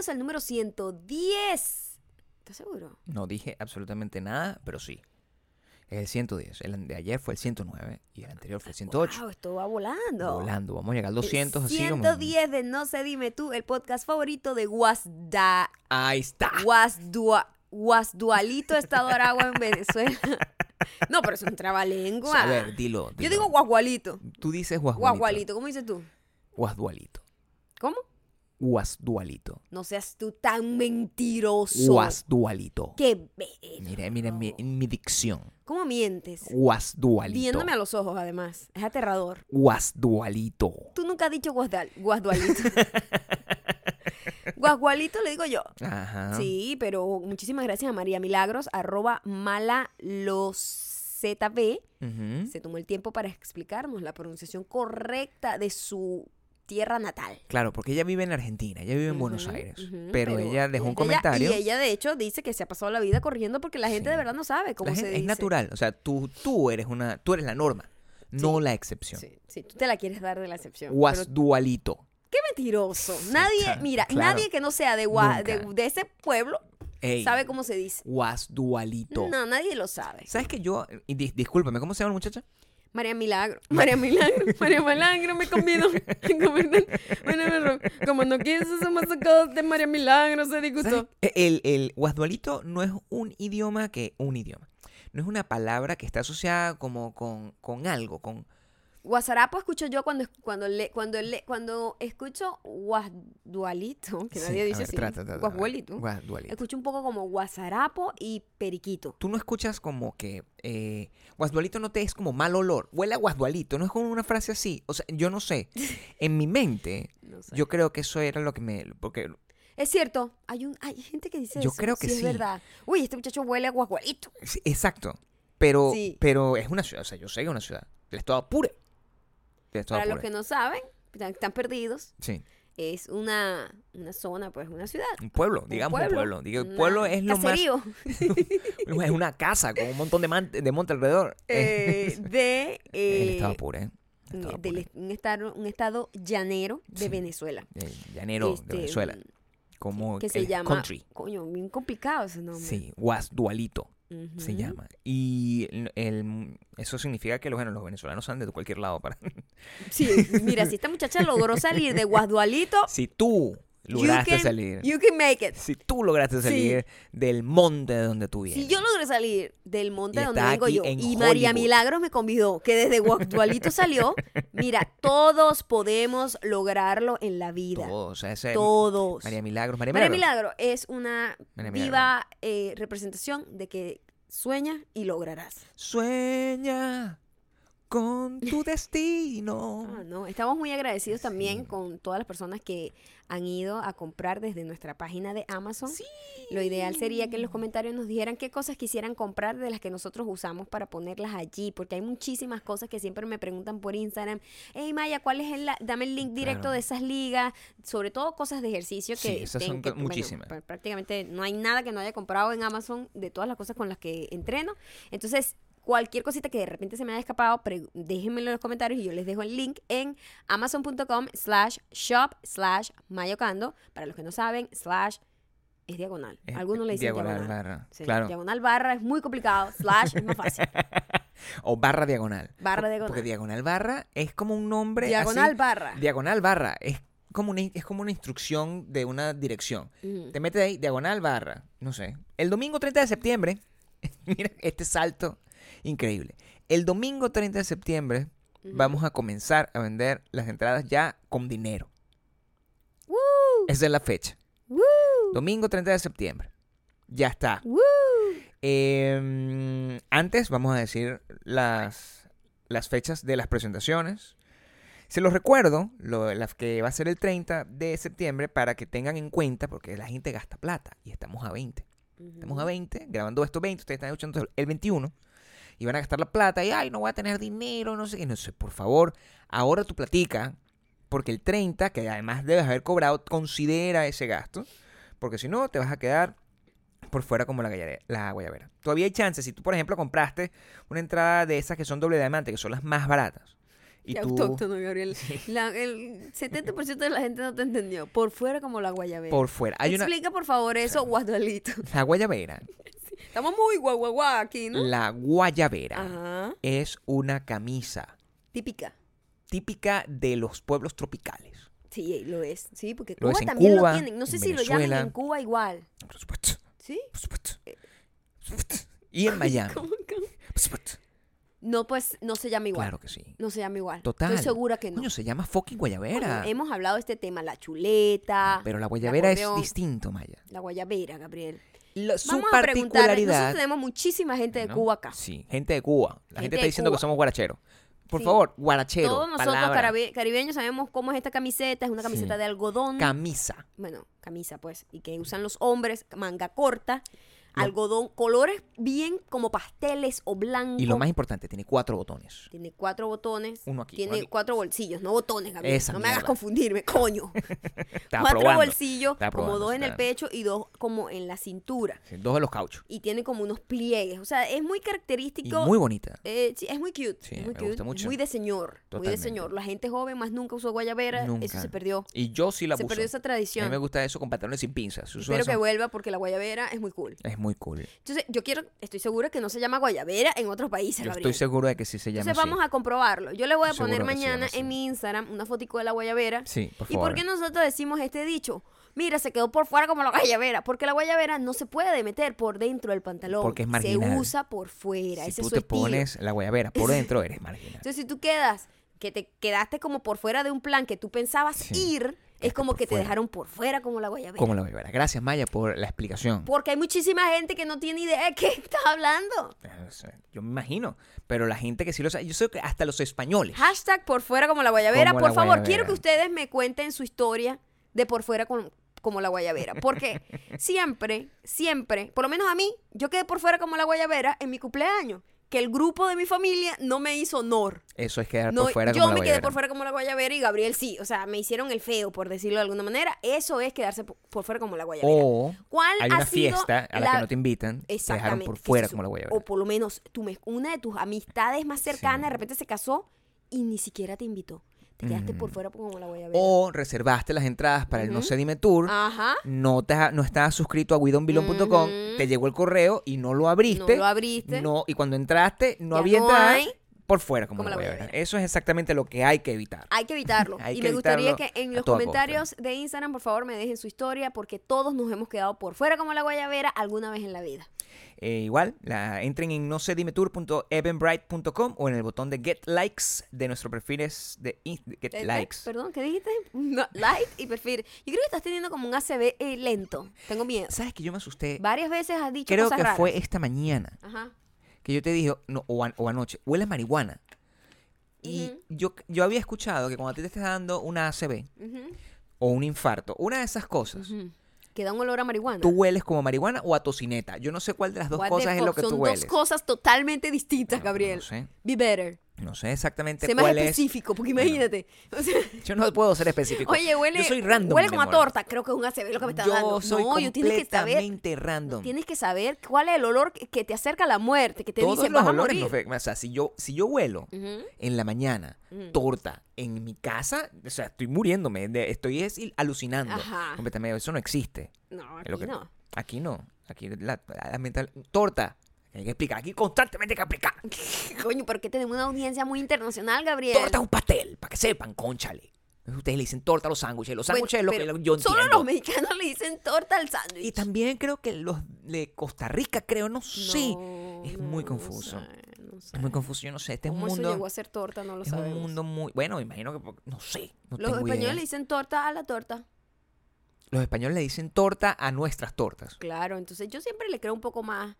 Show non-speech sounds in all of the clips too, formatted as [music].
Bienvenidos al número 110. ¿Estás seguro? No dije absolutamente nada, pero sí. Es el 110. El de ayer fue el 109 y el anterior fue el 108. Wow, esto va volando. Volando. Vamos a llegar al 200 así como... 110 de No sé, dime tú, el podcast favorito de Guasda. Ahí está. Guasdua, Guasdualito, Estado de Aragua en Venezuela. No, pero es un trabalengua. A ver, dilo. Yo digo guasgualito. Tú dices. Guasgualito, ¿cómo dices tú? Guasdualito. ¿Cómo? Guasdualito. No seas tú tan mentiroso. Guasdualito. Qué bello. Mira, mira mi, en mi dicción. ¿Cómo mientes? Guasdualito. Viéndome a los ojos, además. Es aterrador. Guasdualito. Tú nunca has dicho guasdal, guasdualito. [laughs] Guasgualito le digo yo. Ajá. Sí, pero muchísimas gracias a María Milagros, arroba malalozb. Ujú. Se tomó el tiempo para explicarnos la pronunciación correcta de su tierra natal. Claro, porque ella vive en Argentina, ella vive en Buenos Aires. pero, ella dejó un ella- comentario. y ella, de hecho, dice que se ha pasado la vida corriendo porque la gente Sí. de verdad no sabe cómo La se gente- dice. es natural. O sea, tú, tú eres una, tú eres la norma, no la excepción. Sí, sí, tú te la quieres dar de la excepción. pero Guasdualito. qué mentiroso. Nadie, mira, claro. nadie que no sea de, Gua- de, ese pueblo Ey, sabe cómo se dice. Guasdualito. No, nadie lo sabe. ¿Sabes que yo, y dis- discúlpame, ¿cómo se llama la muchacha? María Milagro. María Milagro. María Milagro me convidó. [laughs] Bueno, como no quiso ser más sacado de María Milagro, se disgustó. El, el guasdualito no es un idioma que, un idioma. No es una palabra que está asociada como con, con algo, con... Guasarapo escucho yo cuando cuando le, cuando le, cuando escucho guasdualito, que Sí, nadie dice ver, así. trata, trata, guasdualito. Guasdualito. Escucho un poco como guasarapo y periquito. Tú no escuchas como que eh, guasdualito no te es como mal olor. Huele a guasdualito, no es como una frase así. O sea, yo no sé. [laughs] En mi mente, No sé. yo creo que eso era lo que me... Porque Es cierto, hay un hay gente que dice Yo eso. creo que Es sí. verdad. Uy, este muchacho huele a guasgualito. Sí, Exacto. Pero, Sí. pero es una ciudad, o sea, yo sé que es una ciudad. El estado Apure. Para los que no saben, están, perdidos, Sí, es una, una zona, pues una ciudad. un pueblo, digamos un pueblo. Digo, el pueblo es lo caserío, más... [laughs] Es una casa con un montón de, man- de monte alrededor. [laughs] eh, de [laughs] el eh, estado Apure, ¿eh? Estado del un estado un estado llanero de Sí. Venezuela. El llanero Este, de Venezuela. Como que se llama country. coño, bien complicado ese nombre. Sí, Guasdualito se llama. Y el, el- eso significa que bueno, los venezolanos salen de cualquier lado. Para... Sí, mira, si esta muchacha logró salir de Guasdualito, [laughs] si tú you lograste can, salir, you can make it. si tú lograste salir del monte de donde tú vienes. Si yo logré salir del monte de donde vengo yo y María Hollywood. Milagros me convidó, que desde Guasdualito [laughs] salió, mira, todos podemos lograrlo en la vida. Todos, o sea, ese- Todos. María Milagros, María María Milagros. Milagro es una María viva eh, representación de que sueña y lograrás. Sueña con tu [laughs] destino. Ah, no. Estamos muy agradecidos también con todas las personas que han ido a comprar desde nuestra página de Amazon. Lo ideal sería que en los comentarios nos dijeran qué cosas quisieran comprar de las que nosotros usamos para ponerlas allí, porque hay muchísimas cosas que siempre me preguntan por Instagram. Hey Maya, ¿cuál es el la- dame el link directo Claro. de esas ligas? Sobre todo cosas de ejercicio que, Sí, esas ten- son que, co- bueno, muchísimas. pr- prácticamente no hay nada que no haya comprado en Amazon de todas las cosas con las que entreno. Entonces, cualquier cosita que de repente se me haya escapado, déjenmelo en los comentarios y yo les dejo el link en amazon.com slash shop slash mayocando. Para los que no saben, slash es diagonal. Algunos le dicen diagonal. diagonal, barra. Sí, Claro. Diagonal barra es muy complicado. Slash es más fácil. [laughs] O barra diagonal. Barra diagonal. Porque diagonal barra es como un nombre. Diagonal así. barra. Diagonal barra. Es como, una, es como una instrucción de una dirección. Te metes ahí, diagonal barra. No sé. El domingo 30 de septiembre. [laughs] mira este salto increíble. El domingo 30 de septiembre vamos a comenzar a vender las entradas ya con dinero. Esa es la fecha. Domingo 30 de septiembre. Ya está. Eh, antes vamos a decir las, las fechas de las presentaciones. Se los recuerdo, lo, las que va a ser el 30 de septiembre, para que tengan en cuenta, porque la gente gasta plata y estamos a 20. Estamos a 20, grabando esto 20, ustedes están escuchando el 21 y van a gastar la plata y, ay, no voy a tener dinero, no sé qué, no sé, por favor, ahora tu platica, porque el 30, que además debes haber cobrado, considera ese gasto, porque si no, te vas a quedar por fuera como la, la guayabera. Todavía hay chances, si tú, por ejemplo, compraste una entrada de esas que son doble diamante, que son las más baratas, Y Qué tú, autóctono, Gabriel. [laughs] La- el 70% de la gente no te entendió. Por fuera como la guayabera. por fuera. Hay una, Explica, por favor, eso, Guadualito. la guayabera. [laughs] Estamos muy guau, guau, guau aquí, ¿no? La guayabera Ajá. es una camisa Típica. típica de los pueblos tropicales. Sí, lo es. Sí, porque Lo Cuba es en también Cuba, lo tienen. No sé en si lo llaman en Cuba igual. Por supuesto. ¿Sí? Por supuesto. Por supuesto. Y en [laughs] Miami. ¿Cómo, cómo? Por supuesto. No, pues no se llama igual. Claro que sí. No se llama igual. Total. Estoy segura que no. Coño, se llama fucking guayabera. Hemos hablado de este tema, la chuleta, Pero la guayabera es acordeón. distinto, Maya. la guayabera, Gabriel. Su Vamos a preguntarle. Nosotros tenemos muchísima gente de ¿no? Cuba acá. Sí, gente de Cuba. La gente, Gente está diciendo Cuba. que somos guaracheros. Por Sí. favor, guarachero. Todos nosotros carabe- caribeños sabemos cómo es esta camiseta. Es una camiseta Sí. de algodón. Camisa. bueno, camisa pues. Y que usan los hombres, manga corta, Lo- algodón, colores bien como pasteles o blancos. Y lo más importante, tiene cuatro botones. Tiene cuatro botones. Uno aquí, Tiene uno aquí. cuatro bolsillos, no botones, Gabriel. Esa no me hagas confundirme, coño. [laughs] Cuatro probando. bolsillos, como dos en el pecho y dos como en la cintura. Sí, dos de los cauchos. Y tiene como unos pliegues. O sea, es muy Y característico. muy bonita. eh, sí, es muy cute. Sí, muy me cute, gusta mucho. Muy de señor. Muy de señor. La gente joven más nunca usó guayabera. Eso Nunca. se perdió. Y yo sí la se perdió esa A mí tradición. me gusta eso con pantalones sin pinzas. Espero eso. que vuelva porque la guayabera es muy cool. Es muy cool. Entonces, yo quiero, estoy segura que no se llama guayabera en otros países, Yo estoy seguro de que sí se llama Entonces así. vamos a comprobarlo. Yo le voy a poner se mañana en mi Instagram una fotico de la guayabera. Sí, por ¿Y favor. por qué nosotros decimos este dicho? Mira, se quedó por fuera como la guayabera. Porque la guayabera no se puede meter por dentro del pantalón. Porque es Se marginal. usa por fuera. Si Ese tú es su te estilo. pones la guayabera por [laughs] dentro, eres marginal. Entonces, si tú quedas, que te quedaste como por fuera de un plan que tú pensabas Sí, ir, es como que te fuera. dejaron por fuera como la guayabera. Como la guayabera. Gracias, Maya, por la explicación. Porque hay muchísima gente que no tiene idea de qué [laughs] estás hablando. Sea, Yo me imagino. Pero la gente que sí lo sabe, yo sé que hasta los españoles. Hashtag por fuera como la guayabera. Como por la favor, guayabera. quiero que ustedes me cuenten su historia de por fuera con- como la guayabera. Porque [laughs] siempre, siempre, por lo menos a mí, yo quedé por fuera como la guayabera en mi cumpleaños. Que el grupo de mi familia no me hizo honor. Eso es quedar No, por fuera yo como la me quedé por fuera como la guayabera y Gabriel sí. O sea, me hicieron el feo, por decirlo de alguna manera. Eso es quedarse po- por fuera como la guayabera. O ¿Cuál hay ha una sido fiesta a la, que no te invitan, te dejaron por fuera como la guayabera. O por lo menos tú me- una de tus amistades más cercanas Sí. de repente se casó y ni siquiera te invitó. Te quedaste por Mm. fuera como la guayabera. O reservaste las entradas para el No sé dime tour, Ajá. no, te, no estabas suscrito a guidonbilon.com, Ujú. te llegó el correo y no lo abriste. No lo abriste. no- y cuando entraste, no Ya había no entradas hay. Por fuera como, Como la guayabera. guayabera. Eso es exactamente lo que hay que evitar. Hay que evitarlo. [laughs] Hay y que me gustaría que en los comentarios de Instagram, por favor, me dejen su historia porque todos nos hemos quedado por fuera como la guayabera alguna vez en la vida. Eh, igual, la, entren en no sé dimetour.evenbright.com o en el botón de Get Likes de nuestro perfil es de Get Likes. Perdón, ¿qué dijiste? [laughs] No, like y perfil. Yo creo que estás teniendo como un ACB eh, lento. Tengo miedo. ¿Sabes que yo me asusté? Varias veces has dicho Creo cosas que raras. fue esta mañana Ajá. Que yo te dije, no, o, an- o anoche, huele a marihuana. Y yo, yo había escuchado que cuando a ti te estás dando una ACV o un infarto, una de esas cosas. Que da un olor a marihuana. tú hueles como marihuana o a tocineta. Yo no sé cuál de las dos What cosas es lo que Son tú dos hueles. cosas totalmente distintas, No, Gabriel. No sé, Be better. No sé exactamente Sé más cuál es. específico, porque Bueno. imagínate. [laughs] O sea, Yo no puedo ser específico. oye, huele, Yo soy random. huele como a torta. Creo que es un ACB lo que me está yo dando. soy no, yo tienes que saber. completamente random. Tienes que saber cuál es el olor que- te acerca a la muerte, que te Todos dice los vas a olores morir. no fe- O sea, si yo, si yo huelo en la mañana torta en mi casa, o sea, estoy muriéndome, estoy es alucinando. Ajá. completamente. Eso no existe. No, lo aquí que- no. Aquí no. Aquí la, la mental. Torta. Hay que explicar. Aquí constantemente hay que explicar. [laughs] Coño, ¿por qué tenemos una audiencia muy internacional, Gabriel? Torta es un pastel, para que sepan, conchale. Ustedes le dicen torta a los sándwiches. Los Bueno, sándwiches es lo que yo Solo entiendo. los mexicanos le dicen torta al sándwich. Y también creo que los de Costa Rica, creo, no sé. Es no, muy confuso. no sé. Es muy confuso, yo no sé. Este es un ¿Cómo eso mundo. llegó a ser torta? No lo Es un mundo muy. Bueno, imagino que. No sé. Los tengo españoles idea. le dicen torta a la torta. Los españoles le dicen torta a nuestras tortas. Claro, entonces yo siempre le creo un poco más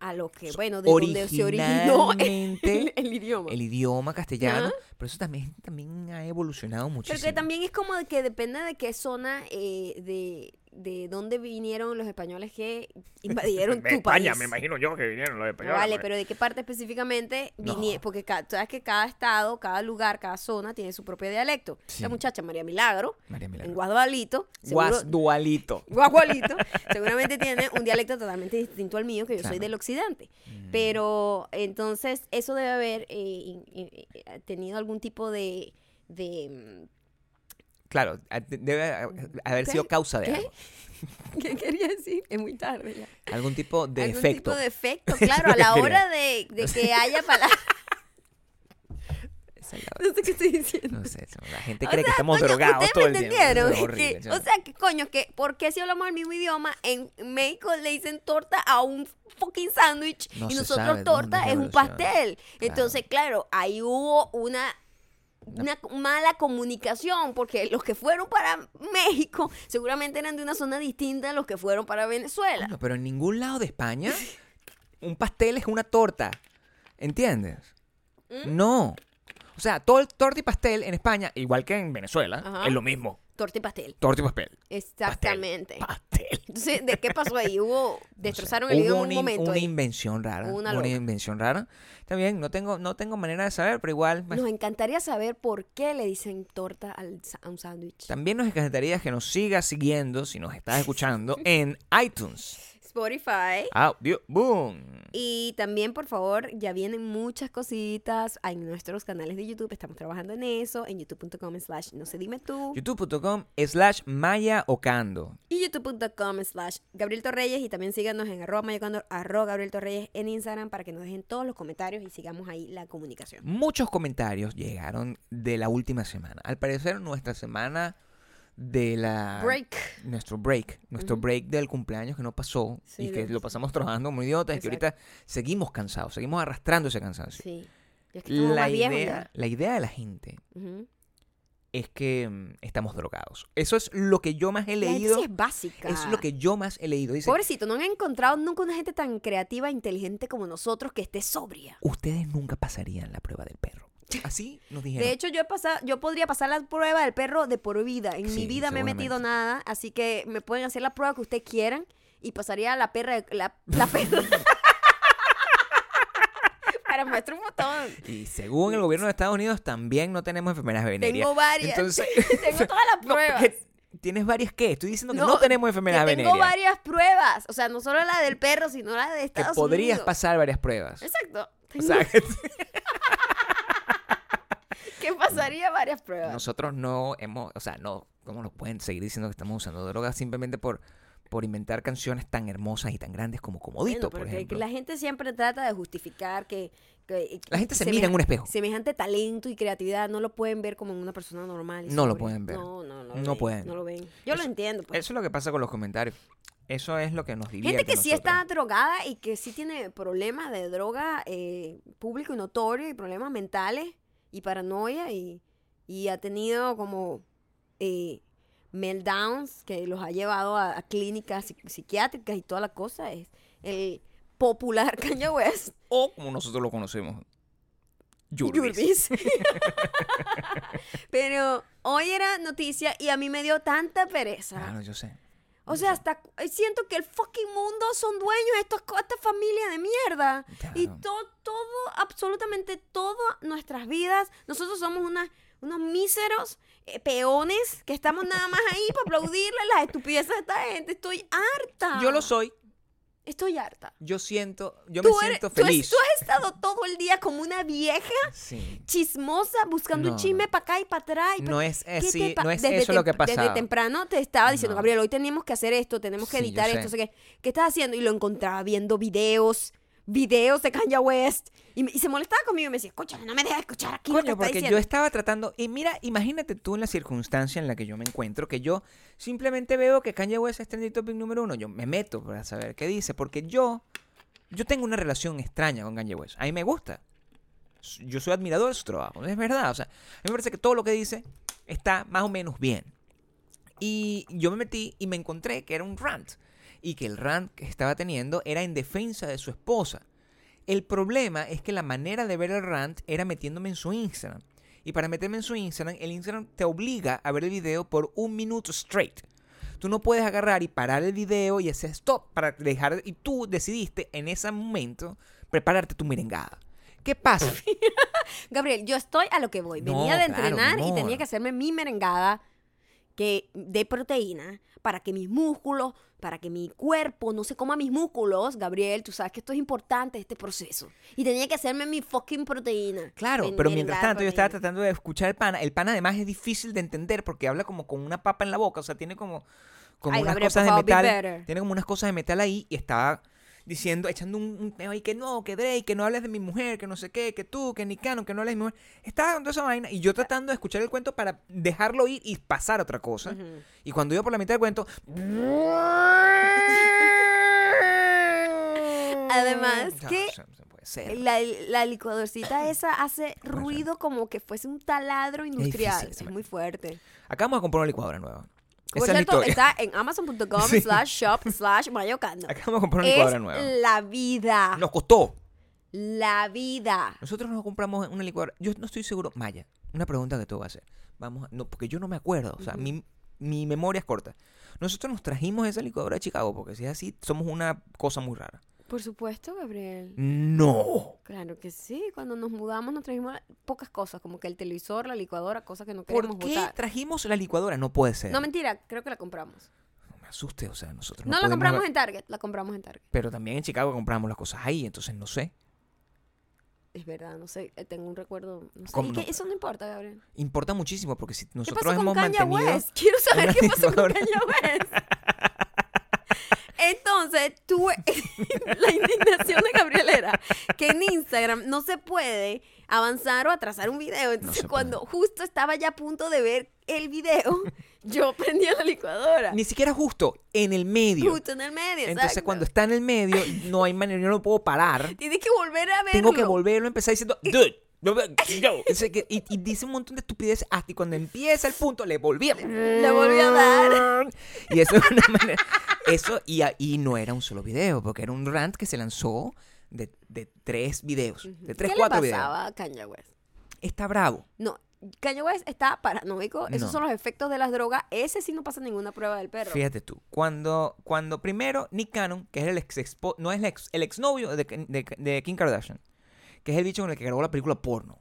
a lo que, bueno, de donde se originó [laughs] el, el idioma. el idioma castellano. Ajá. Pero eso también, también ha evolucionado Pero muchísimo. que también es como de que depende de qué zona eh, de de dónde vinieron los españoles que [laughs] invadieron tu España, país. me imagino yo que vinieron los españoles. vale, pues. pero ¿de qué parte específicamente No. vinieron? Porque ca- sabes que cada estado, cada lugar, cada zona tiene su propio dialecto. Sí. La muchacha María Milagro, María Milagro. en Guadualito, seguro- [laughs] Guasdualito. Guagualito, seguramente tiene un dialecto totalmente distinto al mío, que yo soy del occidente. Mm. Pero entonces eso debe haber eh, eh, tenido algún tipo de... de mm, Claro, debe haber sido causa de ¿Qué? algo. [laughs] ¿Qué quería decir? Es muy tarde ya. Algún tipo de algún efecto. tipo de efecto, [laughs] claro, a la hora de, de que haya palabras... [laughs] No sé qué estoy diciendo. No sé, la gente O cree que estamos coño, drogados ¿ustedes todo me el tiempo. es horrible, Que- o sea, que coño, que ¿por qué si hablamos el mismo idioma en México le dicen torta a un fucking sándwich No y nosotros sabe torta es un pastel? Entonces, claro, ahí hubo una una mala comunicación porque los que fueron para México seguramente eran de una zona distinta a los que fueron para Venezuela. Pero en ningún lado de España [laughs] un pastel es una torta. ¿Entiendes? ¿Mm? No. O sea, todo el torta y pastel en España, igual que en Venezuela, Ajá. es lo mismo. Torta y pastel. Torta y pastel. Exactamente. Pastel. Entonces, ¿de qué pasó ahí? Hubo [laughs] No sé. destrozaron el Hubo idioma en un in- momento. una ahí. invención rara. Una Una, invención rara. Bien, no tengo, no tengo manera de saber, pero igual. Nos encantaría saber por qué le dicen torta al a un sándwich. También nos encantaría que nos sigas siguiendo, si nos estás escuchando, [laughs] en iTunes. Spotify. Audio Boom. Y también, por favor, ya vienen muchas cositas en nuestros canales de YouTube. Estamos trabajando en eso. En youtube.com slash no se dime tú. youtube.com slash Maya Ocando. Y youtube.com slash Gabriel Torreyes. Y también síganos en arroba mayocando, arroba Gabriel Torreyes en Instagram para que nos dejen todos los comentarios y sigamos ahí la comunicación. Muchos comentarios llegaron de la última semana. Al parecer, nuestra semana de la... Break. Nuestro break. Nuestro break del cumpleaños que no pasó Sí, y que lo pasamos trabajando como idiotas y que ahorita seguimos cansados, seguimos arrastrando ese cansancio. Sí. Es que La idea, la idea de la gente es que mm, estamos drogados. Eso es lo que yo más he La gente leído. sí es básica. Es lo que yo más he leído. Dice, Pobrecito, no han encontrado nunca una gente tan creativa e inteligente como nosotros que esté sobria. ustedes nunca pasarían la prueba del perro. Así nos dijeron. De hecho, yo he pasado, yo podría pasar la prueba del perro de por vida. En Sí, mi vida me he metido nada, así que me pueden hacer la prueba que ustedes quieran y pasaría la perra, de- la, la perra. [laughs] Para muestra un botón. y según el gobierno de Estados Unidos también no tenemos enfermedades venéreas. Tengo varias. Entonces, [laughs] tengo [laughs] todas las no, pruebas. ¿tienes varias qué? Estoy diciendo que no, No, tenemos Que enfermedades tengo varias pruebas. O sea, no solo la del perro, sino la de Que Estados podrías Unidos. pasar varias pruebas. Exacto. O Que pasaría varias pruebas. nosotros no hemos, o sea, no, ¿cómo nos pueden seguir diciendo que estamos usando drogas simplemente por, por inventar canciones tan hermosas y tan grandes como Comodito, Bueno, por ejemplo? la gente siempre trata de justificar que... que- La gente se mira en un espejo. Semejante talento y creatividad no lo pueden ver como en una persona normal. No lo pueden ver. No, no, no. No ven, pueden. No lo ven. Yo lo entiendo. pues. Eso es lo que pasa con los comentarios. Eso es lo que nos divierte. Gente que sí está drogada y que sí tiene problemas de droga eh, público y notorio y problemas mentales y paranoia y, y ha tenido como eh, meltdowns que los ha llevado a, a clínicas psi- psiquiátricas y toda la cosa. Es el popular [laughs] Kanye West. O como nosotros lo conocemos. Yurbis. [laughs] Pero hoy era noticia y a mí me dio tanta pereza. Claro, yo sé. O sea, hasta eh, siento que el fucking mundo son dueños de estos, esta familia de mierda. Y todo, todo, absolutamente todas nuestras vidas, nosotros somos una- unos míseros eh, peones que estamos nada más ahí para aplaudirle las estupideces de esta gente. Estoy harta. Yo lo soy. Estoy harta. Yo siento, yo me eres- siento feliz. tú has estado todo el día como una vieja Sí. chismosa buscando un chisme para acá y para atrás. y pa- No es ¿Qué así, te pa- no es desde eso lo que tem- Desde temprano te estaba diciendo, No. Gabriel, hoy tenemos que hacer esto, tenemos que Sí, editar sé. esto. ¿Qué estás haciendo? Y lo encontraba viendo videos, videos de Kanye West. Y, me- y se molestaba conmigo y me decía, escúchame, no me dejes escuchar aquí lo que Coño, está porque diciendo. yo estaba tratando. Y mira, imagínate tú en la circunstancia en la que yo me encuentro, que yo simplemente veo que Kanye West es trending topic número uno. Yo me meto para saber qué dice, porque yo. Yo tengo una relación extraña con Kanye West. A mí me gusta. Yo soy admirador de su trabajo. Es verdad. O sea, a mí me parece que todo lo que dice está más o menos bien. Y yo me metí y me encontré que era un rant. Y que el rant que estaba teniendo era en defensa de su esposa. El problema es que la manera de ver el rant era metiéndome en su Instagram. Y para meterme en su Instagram, el Instagram te obliga a ver el video por un minuto straight. Tú no puedes agarrar y parar el video y hacer stop para dejar. Y tú decidiste en ese momento prepararte tu merengada. ¿Qué pasa? [laughs] Gabriel, yo estoy a lo que voy. No, Venía de entrenar y tenía que hacerme mi merengada que, de proteína para que mis músculos, para que mi cuerpo no se coma mis músculos. Gabriel, tú sabes que esto es importante, este proceso. Y tenía que hacerme mi fucking proteína. Claro, pero mientras tanto yo estaba tratando de escuchar el pana. El pana además es difícil de entender porque habla como con una papa en la boca. O sea, tiene como, como Ay, unas Gabriel, cosas de metal. Tiene como unas cosas de metal ahí y estaba diciendo, echando un, un ahí que no, que Drake, que no hables de mi mujer, que no sé qué, que tú, que ni Canon, que no hables de mi mujer. Estaba dando esa vaina y yo tratando de escuchar el cuento para dejarlo ir y pasar a otra cosa. Y cuando iba por la mitad del cuento... Además, que. La, la licuadorcita [coughs] esa hace ruido como que fuese un taladro industrial. difícil, Es, me- muy fuerte. Acabamos de comprar una licuadora nueva. Por Esa es la cierto, está en amazon.com [laughs] Sí. slash shop slash mayocando. Acabamos de comprar una licuadora nueva. la vida. Nos costó. La vida. Nosotros nos compramos una licuadora. Yo no estoy seguro. Maya, una pregunta que te voy a hacer. Vamos, a- no, porque yo no me acuerdo. O sea, mi, mi memoria es corta. Nosotros nos trajimos esa licuadora de Chicago porque si es así, somos una cosa muy rara. Por supuesto, Gabriel. No. Claro que sí. Cuando nos mudamos nos trajimos pocas cosas, como que el televisor, la licuadora, cosas que no ¿Por queríamos qué botar. trajimos la licuadora? No puede ser. No, mentira, creo que la compramos. No me asuste, o sea, nosotros No, no, la podemos compramos en Target, la compramos en Target. Pero también en Chicago compramos las cosas ahí, entonces no sé. Es verdad, no sé, eh, tengo un recuerdo. No sé. ¿Cómo ¿Y no? qué? Eso no importa, Gabriel. Importa muchísimo porque si ¿Qué nosotros pasó con hemos Kanye mantenido... West? Quiero saber una qué pasó con licuadora. Kanye West. [laughs] Entonces, tuve [laughs] la indignación de Gabriel era que en Instagram no se puede avanzar o atrasar un video. Entonces, cuando justo estaba ya a punto de ver el video, [laughs] yo prendía la licuadora. Ni siquiera justo, en el medio. Justo en el medio. Entonces exacto. cuando está en el medio, no hay manera, yo no puedo parar. Tienes que volver a verlo. Tengo que volverlo a empezar diciendo, dude. No, no, no". Ese que- Y, y dice un montón de estupideces hasta y cuando empieza el punto le volví a... Le volví a dar. Y eso es una manera... Eso, y, y no era un solo video, porque era un rant que se lanzó de, de tres videos, de tres, ¿Qué cuatro le videos. pasaba a Kanye West? Está bravo. No, Kanye West está paranoico. Esos No. son los efectos de las drogas. Ese sí no pasa ninguna prueba del perro. Fíjate tú, cuando, cuando primero Nick Cannon, que es el ex expo- no es el ex, el exnovio de, de, de Kim Kardashian, que es el bicho con el que grabó la película porno.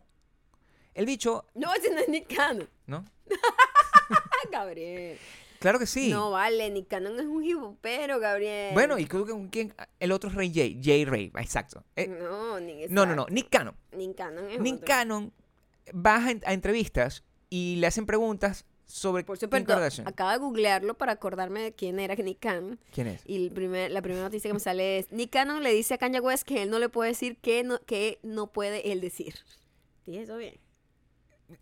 El bicho, No, ese no es Nick Cannon. ¿no? [laughs] Gabriel. Claro que sí. No vale, Nick Cannon es un pero Gabriel. Bueno, y creo que con quién, el otro es Ray J, J Ray, exacto. Eh, No, Nick no, no, no, Nick Cannon. Nick Cannon es Nick otro. Cannon va a, a entrevistas y le hacen preguntas sobre Por Kardashian. acabo de googlearlo para acordarme de quién era Nick Cannon. ¿Quién es? Y el primer, la primera noticia que me sale es, Nick Cannon le dice a Kanye West que él no le puede decir que no, que no puede él decir. ¿Dije eso bien?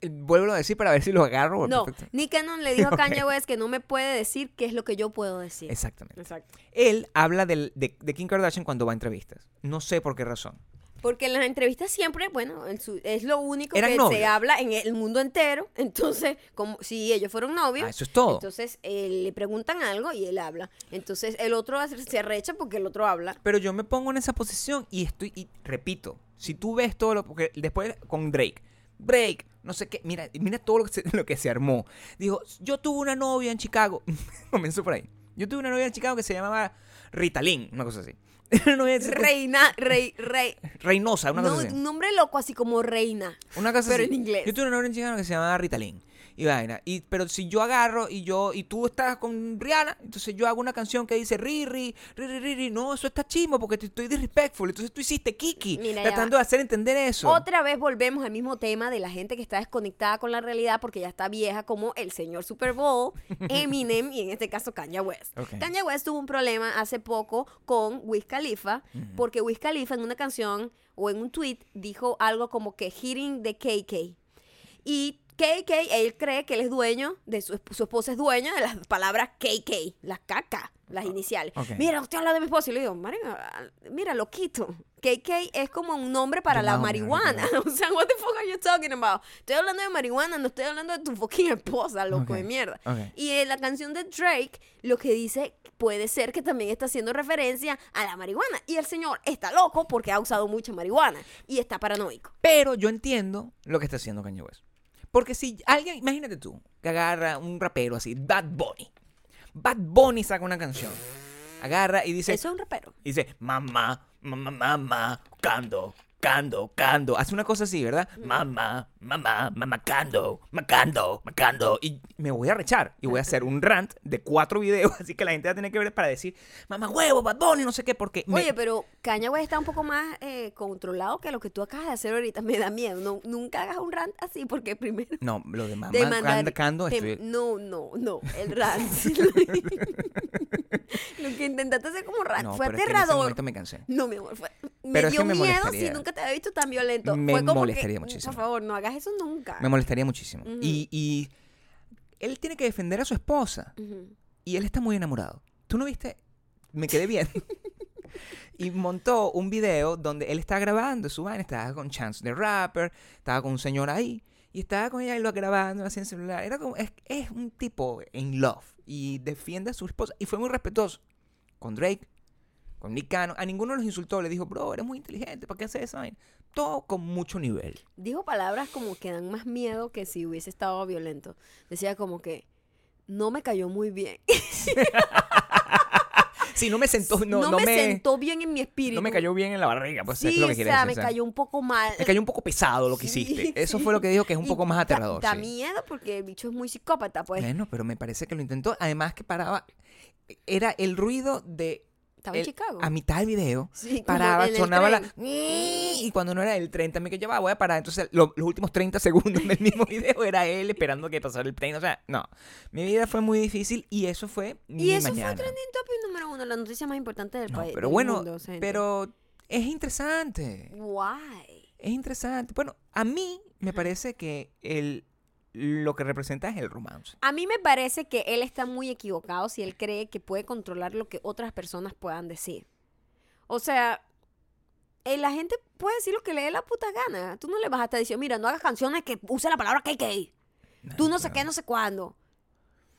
Eh, Vuelvo a decir para ver si lo agarro. No. Nick Cannon le dijo a [laughs] Kanye. West que no me puede decir qué es lo que yo puedo decir. Exactamente. Exacto. Él habla del- de, de Kim Kardashian cuando va a entrevistas. No sé por qué razón. Porque en las entrevistas siempre, bueno, es lo único Eran que se novios. habla en el mundo entero. [laughs] Entonces, como si ellos fueron novios, Ah, eso es todo. entonces eh, le preguntan algo y él habla. Entonces el otro se arrecha porque el otro habla. Pero yo me pongo en esa posición y estoy, y repito, si tú ves todo lo, porque después con Drake, Drake, no sé qué, mira, mira todo lo que se, [laughs] lo que se armó. Dijo, yo tuve una novia en Chicago, [laughs] comenzó por ahí. Yo tuve una novia en Chicago que se llamaba Ritalin, una cosa así. Reina, rey, rey. Reynosa, una No, cosa así. un nombre loco así como reina. Una cosa pero así. en inglés. Yo tuve una novia en Chicago que se llamaba Ritalin. Y vaina. Y, pero si yo agarro y yo y tú estás con Rihanna, entonces yo hago una canción que dice ri, ri, ri, ri, ri, ri. No, eso está chimo porque te estoy disrespectful. Entonces tú hiciste Kiki. Mira, tratando de hacer entender eso. Otra vez volvemos al mismo tema de la gente que está desconectada con la realidad porque ya está vieja, como el señor Super Bowl, [laughs] Eminem y en este caso Kanye West. Ok. Kanye West tuvo un problema hace poco con Wiz Khalifa porque Wiz Khalifa en una canción o en un tweet dijo algo como que hitting the KK. Y KK, él cree que él es dueño, de su, su esposa es dueña de las palabras KK, las caca, las iniciales. ok. Mira, usted habla de mi esposa y le digo, "Marica, mira, loquito. KK es como un nombre para la marihuana. [laughs] O sea, what the fuck are you talking about? Estoy hablando de marihuana, no estoy hablando de tu fucking esposa, loco de mierda. Y en la canción de Drake, lo que dice puede ser que también está haciendo referencia a la marihuana. Y el señor está loco porque ha usado mucha marihuana y está paranoico. Pero yo entiendo lo que está haciendo Kanye West. Porque si alguien, imagínate tú, que agarra un rapero así, Bad Bunny. Bad Bunny saca una canción. Agarra y dice, Eso es un rapero. y dice, mamá, mamá, mamá, cando, cando, cando. Hace una cosa así, ¿verdad? Mamá, mamá, mamá, cando, macando, macando. Y me voy a rechar y voy a hacer un rant de cuatro videos, [laughs] así que la gente va a tener que ver para decir, mamá huevo, Bad Bunny, no sé qué, porque... me- Oye, pero Kanye West está un poco más eh, controlado que lo que tú acabas de hacer ahorita. [laughs] Me da miedo. No, nunca hagas un rant así porque primero... No, lo de mamá, demandar- cando, cando, te- estoy... No, no, no. El rant. [laughs] [laughs] lo que intentaste hacer como rant No, fue pero es que en ese aterrador. me cansé. No, mi amor, fue, me Pero es dio que me miedo si nunca te había visto tan violento. Me fue como molestaría que, muchísimo. Por favor, no hagas eso nunca. Me molestaría muchísimo. Ujú. y, y él tiene que defender a su esposa. Ujú. Y él está muy enamorado. ¿Tú no viste? Me quedé bien. [laughs] y montó un video donde él estaba grabando su vaina. Estaba con Chance the Rapper. Estaba con un señor ahí. Y estaba con ella y lo grabando así en celular. Era como, es, es un tipo in love. Y defiende a su esposa. Y fue muy respetuoso. Con Drake. Con Nick Cannon. A ninguno los insultó. Le dijo, bro, eres muy inteligente. ¿Para qué haces esa vaina? Todo con mucho nivel. Dijo palabras como que dan más miedo que si hubiese estado violento. Decía como que no me cayó muy bien. [laughs] Sí, no me sentó, no, no, no me, me, sentó bien en mi espíritu. no me cayó bien en la barriga, pues es Sí, lo que o quiere sea, decir. me o sea, cayó un poco mal. me cayó un poco pesado lo que Sí, hiciste. [laughs] Eso fue lo que dijo que es un Y poco más da- aterrador. Da, sí. miedo porque el bicho es muy psicópata, pues. Bueno, pero me parece que lo intentó. Además que paraba, era el ruido de Estaba en Chicago. a mitad del video. Sí, Paraba, en el sonaba la... Y cuando no era el tren, también que va, voy a parar. Entonces, lo- los últimos 30 segundos del mismo [laughs] video era él esperando que pasara el tren. O sea, no. Mi vida fue muy difícil y eso fue mi Y eso mañana. fue trending topic número uno, la noticia más importante del No, país. pero del bueno, mundo, pero es interesante. Why? Es interesante. Bueno, a mí me parece que el, lo que representa es el romance. A mí me parece que él está muy equivocado si él cree que puede controlar lo que otras personas puedan decir. O sea, eh, la gente puede decir lo que le dé la puta gana. Tú no le vas a estar diciendo, mira, no hagas canciones que use la palabra KK. Tú no sé qué, no sé cuándo.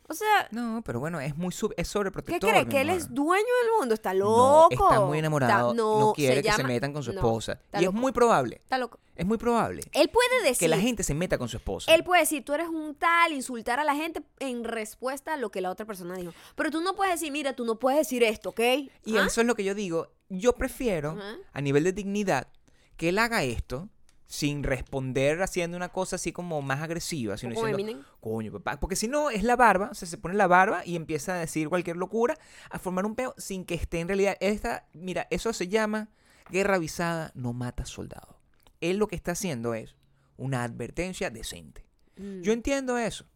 O sea, No, pero bueno, es muy sub- es sobreprotector. ¿qué cree? ¿Que él es dueño del mundo? Está No, loco. está muy enamorado. Está- no, quiere que se metan con su esposa. y loco. es muy probable. Está loco. Es muy probable Él puede decir. que la gente se meta con su esposa. Él puede decir, tú eres un tal, insultar a la gente en respuesta a lo que la otra persona dijo. Pero tú no puedes decir, mira, tú no puedes decir esto, ¿ok? Y ¿Ah? eso es lo que yo digo. Yo prefiero, a nivel de dignidad, que él haga esto sin responder haciendo una cosa así como más agresiva, sino diciendo, Eminem. coño, papá, porque si no es la barba, o sea, se pone la barba y empieza a decir cualquier locura, a formar un peo sin que esté en realidad. Esta, mira, eso se llama guerra avisada, no mata soldado. Él lo que está haciendo es una advertencia decente. Mm. Yo entiendo eso.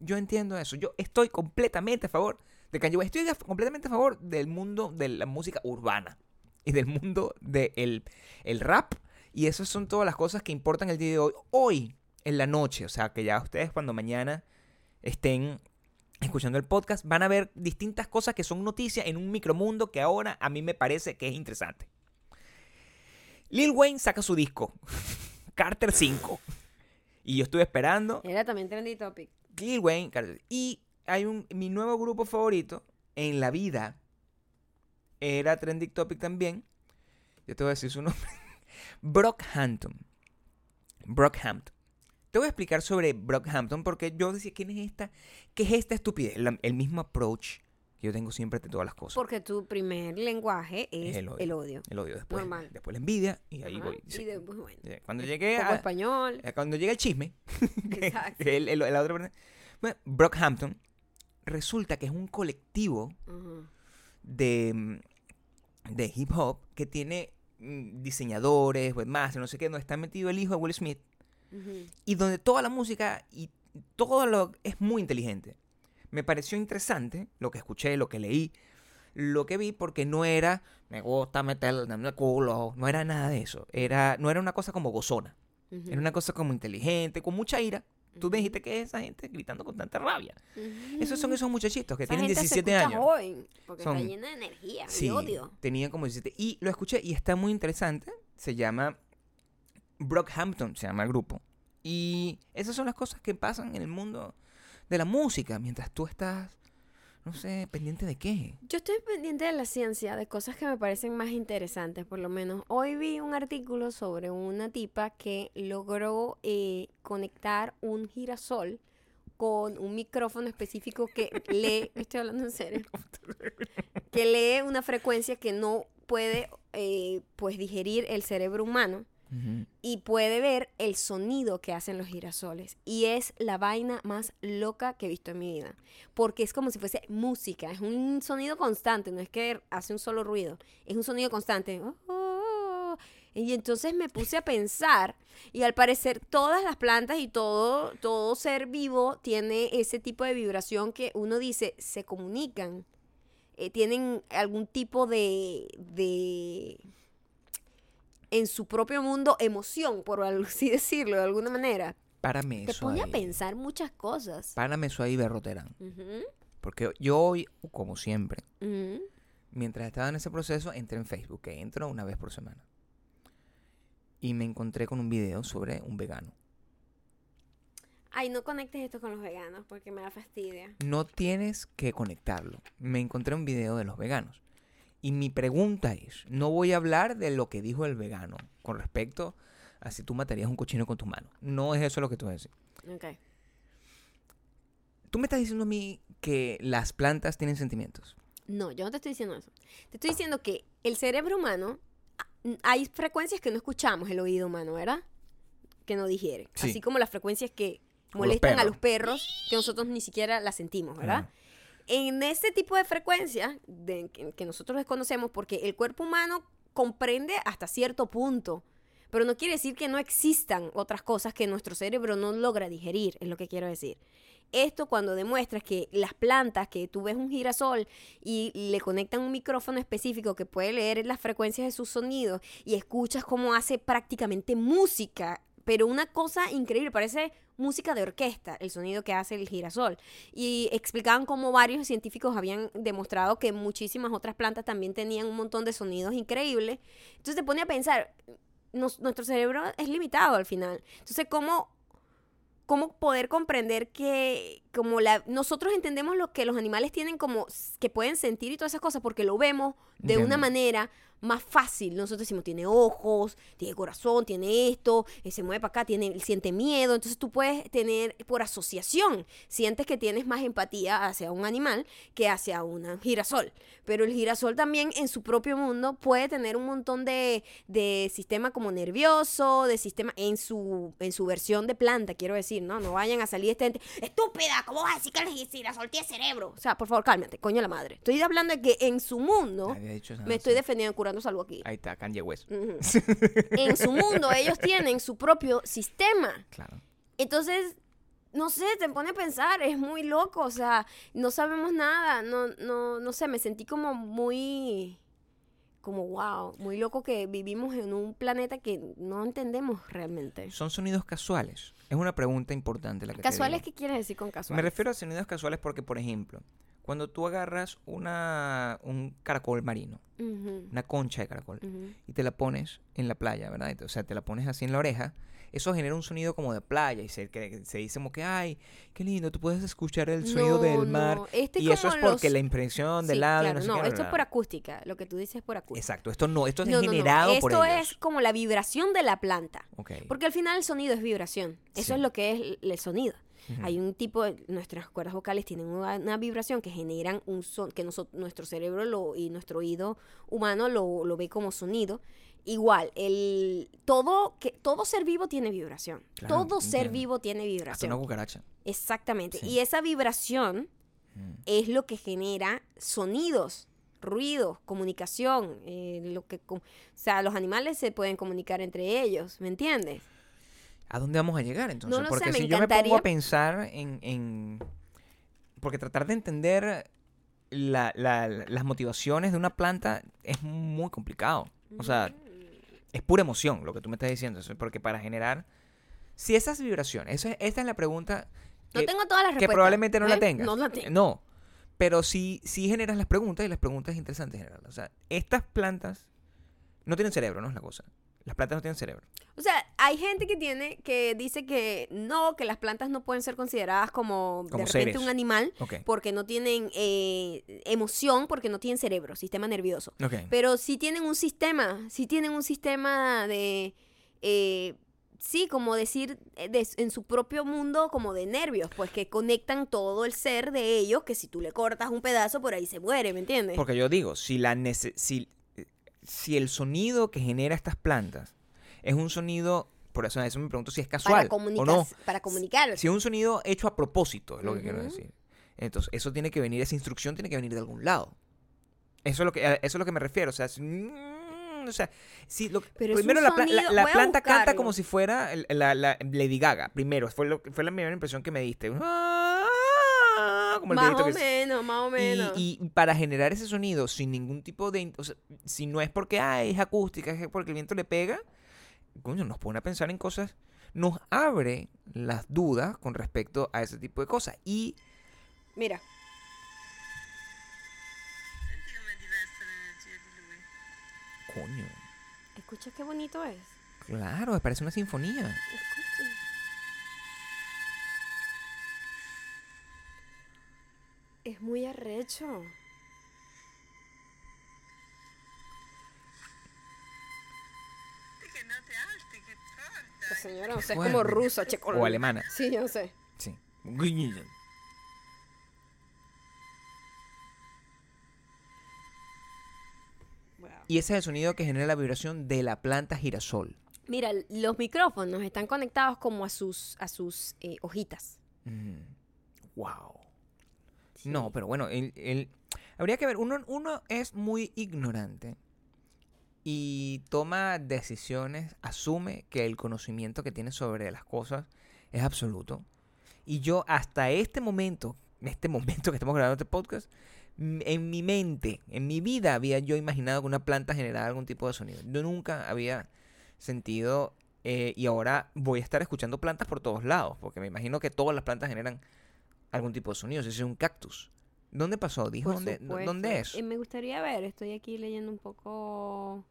Yo entiendo eso. Yo estoy completamente a favor de Kanye West. Estoy completamente a favor del mundo de la música urbana y del mundo del el rap. Y esas son todas las cosas que importan el día de hoy. Hoy, en la noche, o sea, que ya ustedes cuando mañana estén escuchando el podcast, van a ver distintas cosas que son noticias en un micromundo que ahora a mí me parece que es interesante. Lil Wayne saca su disco, [laughs] Carter 5. Y yo estuve esperando Era también trendy topic. Lil Wayne, Carter. Y hay un, mi nuevo grupo favorito en la vida. Era Trending Topic también. Yo te voy a decir su nombre. [laughs] Brockhampton. Brockhampton. Te voy a explicar sobre Brockhampton porque yo decía, ¿quién es esta? ¿Qué es esta estupidez? La- el mismo approach que yo tengo siempre de todas las cosas. Porque tu primer lenguaje es El el odio. odio. El odio después. Normal. Después la envidia y ahí Ajá, voy. Y después, bueno. Cuando llegué a, español. eh, Cuando llega el chisme, [laughs] Exacto. que el- el- la otra persona- Bueno, Brockhampton resulta que es un colectivo de, de hip hop que tiene diseñadores, webmasters, no sé qué, donde está metido el hijo de Will Smith Ujú. y donde toda la música y todo lo es muy inteligente. Me pareció interesante lo que escuché, lo que leí, lo que vi, porque no era me gusta meterle en el culo, no era nada de eso. Era, no era una cosa como gozona, Ujú. era una cosa como inteligente, con mucha ira. Tú me dijiste que es esa gente gritando con tanta rabia. Esos son esos muchachitos que Esa tienen gente se 17 escucha años. joven, porque Son- está llena de energía y Sí, odio. tenía como 17. Y lo escuché y está muy interesante. Se llama Brockhampton, se llama el grupo. Y esas son las cosas que pasan en el mundo de la música mientras tú estás, no sé, pendiente de qué. Yo estoy pendiente de la ciencia, de cosas que me parecen más interesantes, por lo menos. Hoy vi un artículo sobre una tipa que logró eh, conectar un girasol con un micrófono específico que [laughs] lee, estoy hablando en serio, [laughs] que lee una frecuencia que no puede eh, pues digerir el cerebro humano Y puede ver el sonido que hacen los girasoles. Y es la vaina más loca que he visto en mi vida. Porque es como si fuese música, es un sonido constante, no es que hace un solo ruido, es un sonido constante. Oh, oh, oh. Y entonces me puse a pensar, y al parecer todas las plantas y todo, todo ser vivo tiene ese tipo de vibración que uno dice, se comunican, eh, tienen algún tipo de, de en su propio mundo emoción, por [laughs] así decirlo, de alguna manera. Párame Te eso pone a ahí. pensar muchas cosas. Párame eso ahí, Berroterán. Ujú, Porque yo hoy, como siempre, ujú. mientras estaba en ese proceso, entré en Facebook, que entro una vez por semana. Y me encontré con un video sobre un vegano. Ay, no conectes esto con los veganos porque me da fastidia. No tienes que conectarlo. Me encontré un video de los veganos. Y mi pregunta es, no voy a hablar de lo que dijo el vegano con respecto a si tú matarías un cochino con tus manos. No es eso lo que tú vas a decir. Ok. Tú me estás diciendo a mí que las plantas tienen sentimientos. No, yo no te estoy diciendo eso. Te estoy diciendo que el cerebro humano, hay frecuencias que no escuchamos el oído humano, ¿verdad? Que no digiere. Sí. Así como las frecuencias que los molestan a los perros, que nosotros ni siquiera las sentimos, ¿verdad? Ajá. En ese tipo de frecuencias que, que nosotros desconocemos, porque el cuerpo humano comprende hasta cierto punto, pero no quiere decir que no existan otras cosas que nuestro cerebro no logra digerir, es lo que quiero decir. Esto cuando demuestras que las plantas, que tú ves un girasol y le conectan un micrófono específico que puede leer las frecuencias de sus sonidos y escuchas cómo hace prácticamente música, pero una cosa increíble, parece música de orquesta, el sonido que hace el girasol. Y explicaban cómo varios científicos habían demostrado que muchísimas otras plantas también tenían un montón de sonidos increíbles. Entonces te pone a pensar, nos- nuestro cerebro es limitado al final. Entonces, ¿cómo, cómo poder comprender que como la, nosotros entendemos lo que los animales tienen como que pueden sentir y todas esas cosas porque lo vemos de una manera más fácil. Nosotros decimos, tiene ojos, tiene corazón, tiene esto, eh, se mueve para acá, tiene, siente miedo. Entonces tú puedes tener por asociación, sientes que tienes más empatía hacia un animal que hacia un girasol. Pero el girasol también en su propio mundo puede tener un montón de, de sistema como nervioso, de sistema en su, en su versión de planta, quiero decir, ¿no? No vayan a salir este ente, estúpida, ¿cómo vas a decir que el girasol tiene cerebro? O sea, por favor, cálmate, coño la madre. Estoy hablando de que en su mundo, me estoy defendiendo, curando salvo aquí. Ahí está, Kanye West. Ujú. [laughs] en su mundo ellos tienen su propio sistema. Claro. Entonces, no sé, te pone a pensar, es muy loco, o sea, no sabemos nada, no, no, no sé, me sentí como muy, como wow, muy loco que vivimos en un planeta que no entendemos realmente. ¿Son sonidos casuales? Es una pregunta importante la que te ¿Casuales digo. qué quieres decir con Me casuales? refiero a sonidos casuales porque, por ejemplo, cuando tú agarras una, un caracol marino, una concha de caracol, y te la pones en la playa, ¿verdad? O sea, te la pones así en la oreja, eso genera un sonido como de playa y se, que- se dice como que, ay, qué lindo, tú puedes escuchar el sonido No, del mar. no, este y eso es porque los- la impresión del Sí, claro, no sé no, qué, esto es por acústica, lo que tú dices es por acústica. Exacto, esto no, esto es generado por Esto es como la vibración de la planta. Ok. Porque al final el sonido es vibración. Eso Sí. es lo que es el- el Hay un tipo de nuestras cuerdas vocales tienen una, una vibración que generan un son que noso- nuestro cerebro lo, y nuestro oído humano lo, lo ve como sonido. Igual, el todo que todo ser vivo tiene vibración. Claro, todo ser vivo tiene Hasta vibración. una cucaracha. Exactamente. Sí. Y esa vibración Mm. es lo que genera sonidos, ruidos, comunicación, eh, lo que o sea, los animales se pueden comunicar entre ellos, ¿me entiendes? ¿A dónde vamos a llegar entonces? Porque me si yo me pongo a pensar en, en- Porque tratar de entender la- la- las motivaciones de una planta es muy complicado. O sea, es pura emoción lo que tú me estás diciendo. Porque para generar... Si esas vibraciones... Eso es- esta es la pregunta No que, tengo todas las que respuestas. probablemente no ¿eh? la tengas. No la tengo. No. Pero sí, sí generas las preguntas y las preguntas es interesante generarlas. O sea, estas plantas no tienen cerebro, no es la cosa. Las plantas no tienen cerebro. O sea, hay gente que tiene que dice que no, que las plantas no pueden ser consideradas como, Como de repente seres. un animal porque no tienen eh, emoción, porque no tienen cerebro, sistema nervioso. Pero sí tienen un sistema, sí tienen un sistema de... eh, sí, como decir, eh, de- en su propio mundo como de nervios, pues que conectan todo el ser de ellos, que si tú le cortas un pedazo por ahí se muere, ¿me entiendes? Porque yo digo, si, la nece- si, si el sonido que genera estas plantas es un sonido, por eso eso me pregunto si es casual para, o no. para comunicar. Si es un sonido hecho a propósito, es lo que quiero decir. Entonces, eso tiene que venir, esa instrucción tiene que venir de algún lado. Eso es lo que, eso es lo que me refiero. O sea, si- mm, o sea, si lo- Pero es primero la, sonido- la planta canta como si fuera la, la Lady Gaga. Primero, fue, lo, fue la primera impresión que me diste. Ah, Como el más o que menos, más o menos. y para generar ese sonido sin ningún tipo de... O sea, si no es porque ay, es acústica, es porque el viento le pega, coño, nos pone a pensar en cosas, nos abre las dudas con respecto a ese tipo de cosas. Y Mira, Coño. escucha qué bonito es. Claro, me parece una sinfonía. Escucha. Es muy arrecho. Señora, o sea, es como ruso, checo. O alemana. Sí, yo sé. Sí. Y ese es el sonido que genera la vibración de la planta girasol. Mira, los micrófonos están conectados como a sus, a sus eh, hojitas. Wow. No, pero bueno, el, el- habría que ver. Uno, uno es muy ignorante y toma decisiones, asume que el conocimiento que tiene sobre las cosas es absoluto. Y yo hasta este momento, en este momento que estamos grabando este podcast, en mi mente, en mi vida había yo imaginado que una planta generaba algún tipo de sonido. Yo nunca había sentido eh, y ahora voy a estar escuchando plantas por todos lados, porque me imagino que todas las plantas generan algún tipo de sonido, si es un cactus. ¿Dónde pasó? Dijo dónde, dónde es. Eh, me gustaría ver, estoy aquí leyendo un poco.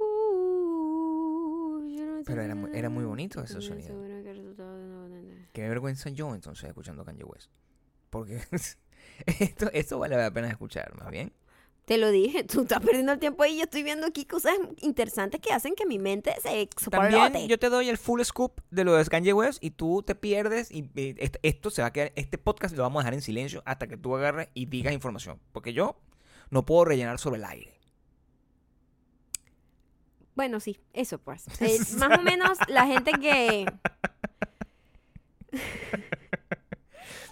Uh, yo no Pero era muy- era muy bonito ese sonido. Qué vergüenza yo entonces escuchando Kanye West. Porque [laughs] esto, esto vale la pena escuchar, más bien. Te lo dije, tú estás perdiendo el tiempo ahí. Yo estoy viendo aquí cosas interesantes que hacen que mi mente se También explode. yo te doy el full scoop de lo de Kanye West y tú te pierdes y est- esto se va a quedar, este podcast lo vamos a dejar en silencio hasta que tú agarres y digas información. Porque yo no puedo rellenar sobre el aire. Bueno, sí, eso pues. [laughs] Eh, más o menos la gente que.